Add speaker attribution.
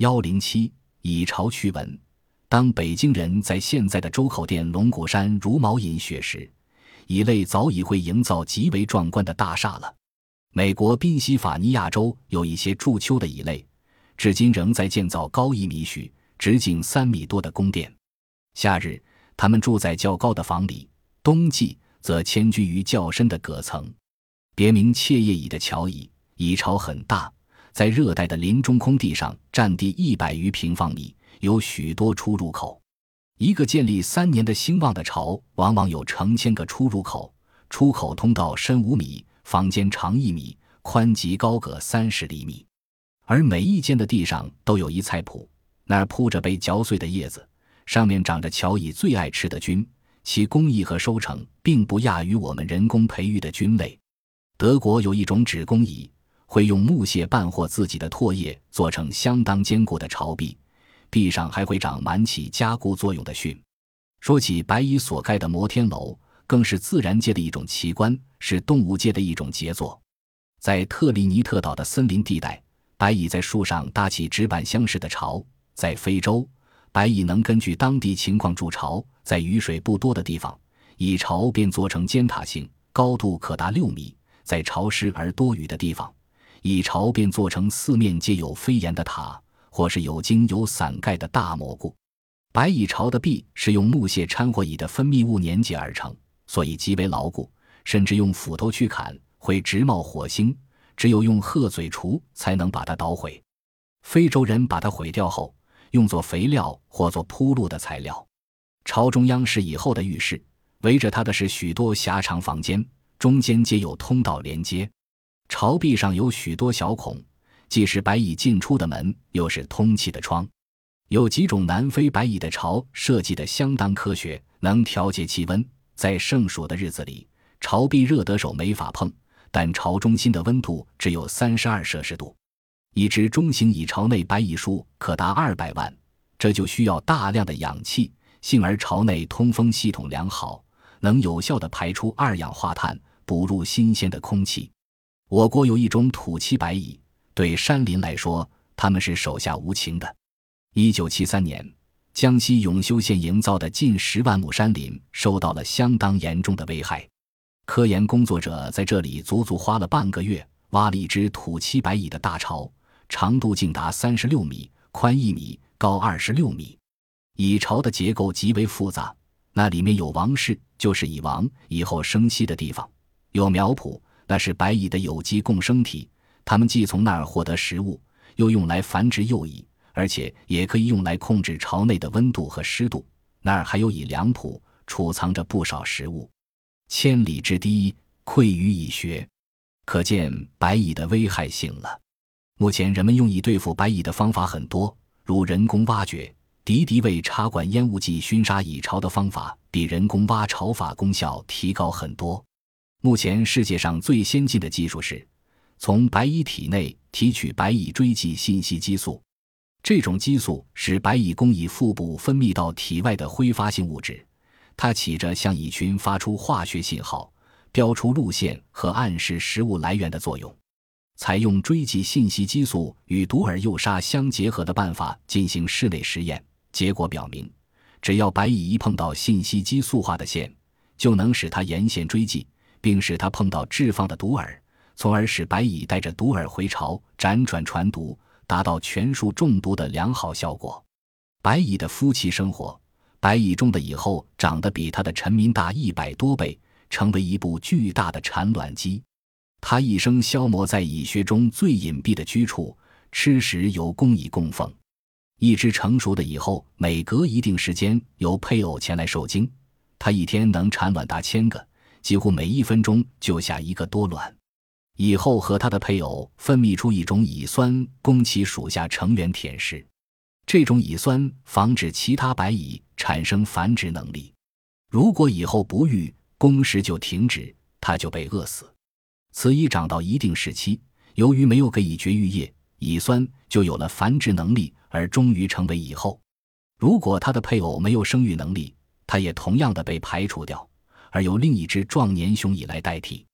Speaker 1: 幺零七蚁巢驱蚊。当北京人在现在的周口店龙骨山茹毛饮血时，蚁类早已会营造极为壮观的大厦了。美国宾夕法尼亚州有一些筑丘的蚁类，至今仍在建造高一米许、直径三米多的宫殿。夏日，它们住在较高的房里；冬季则迁居于较深的阁层。别名切叶蚁的乔蚁，蚁巢很大。在热带的林中空地上，占地一百余平方米，有许多出入口。一个建立三年的兴旺的巢，往往有成千个出入口，出口通道深五米，房间长一米，宽及高各三十厘米。而每一间的地上都有一菜圃，那儿铺着被嚼碎的叶子，上面长着乔蚁最爱吃的菌，其工艺和收成并不亚于我们人工培育的菌类。德国有一种纸工蚁。会用木屑拌或自己的唾液做成相当坚固的巢壁，壁上还会长满起加固作用的蕈。说起白蚁所盖的摩天楼，更是自然界的一种奇观，是动物界的一种杰作。在特立尼特岛的森林地带，白蚁在树上搭起纸板箱式的巢；在非洲，白蚁能根据当地情况筑巢。在雨水不多的地方，蚁巢便做成尖塔形，高度可达六米；在潮湿而多雨的地方，蚁巢便做成四面皆有飞檐的塔，或是有茎有伞盖的大蘑菇。白蚁巢的壁是用木屑掺和蚁的分泌物粘结而成，所以极为牢固，甚至用斧头去砍会直冒火星，只有用鹤嘴锄才能把它捣毁。非洲人把它毁掉后，用作肥料或做铺路的材料。巢中央是蚁后的浴室，围着它的是许多狭长房间，中间皆有通道连接。巢壁上有许多小孔，既是白蚁进出的门，又是通气的窗。有几种南非白蚁的巢设计的相当科学，能调节气温。在盛暑的日子里，巢壁热得手没法碰，但巢中心的温度只有三十二摄氏度。一只中型蚁巢内白蚁数可达二百万，这就需要大量的氧气。幸而巢内通风系统良好，能有效地排出二氧化碳，补入新鲜的空气。我国有一种土栖白蚁，对山林来说，它们是手下无情的。一九七三年，江西永修县营造的近十万亩山林受到了相当严重的危害。科研工作者在这里足足花了半个月，挖了一只土栖白蚁的大巢，长度竟达三十六米，宽一米，高二十六米。蚁巢的结构极为复杂，那里面有王室，就是蚁王以后生息的地方；有苗圃。那是白蚁的有机共生体，它们既从那儿获得食物，又用来繁殖幼蚁，而且也可以用来控制巢内的温度和湿度。那儿还有蚁粮圃，储藏着不少食物。千里之堤，溃于蚁穴，可见白蚁的危害性了。目前人们用以对付白蚁的方法很多，如人工挖掘、敌敌畏插管烟雾剂熏杀蚁巢的方法，比人工挖巢法功效提高很多。目前世界上最先进的技术是，从白蚁体内提取白蚁追迹信息激素。这种激素是白蚁供蚁腹部分泌到体外的挥发性物质，它起着向蚁群发出化学信号、标出路线和暗示食物来源的作用。采用追迹信息激素与毒饵诱杀相结合的办法进行室内实验，结果表明，只要白蚁一碰到信息激素化的线，就能使它沿线追迹。并使它碰到置放的毒饵，从而使白蚁带着毒饵回巢，辗转传毒，达到全数中毒的良好效果。白蚁的夫妻生活，白蚁中的蚁后长得比它的臣民大一百多倍，成为一部巨大的产卵机。它一生消磨在蚁穴中最隐蔽的居处，吃食由公蚁供奉。一只成熟的蚁后，每隔一定时间由配偶前来受精，它一天能产卵达千个。几乎每一分钟就下一个多卵，蚁后和它的配偶分泌出一种蚁酸，供其属下成员舔食。这种蚁酸防止其他白蚁产生繁殖能力。如果蚁后不育，工时就停止，它就被饿死。此蚁长到一定时期，由于没有给蚁绝育液，蚁酸就有了繁殖能力，而终于成为蚁后。如果它的配偶没有生育能力，它也同样的被排除掉。而由另一只壮年雄蚁来代替。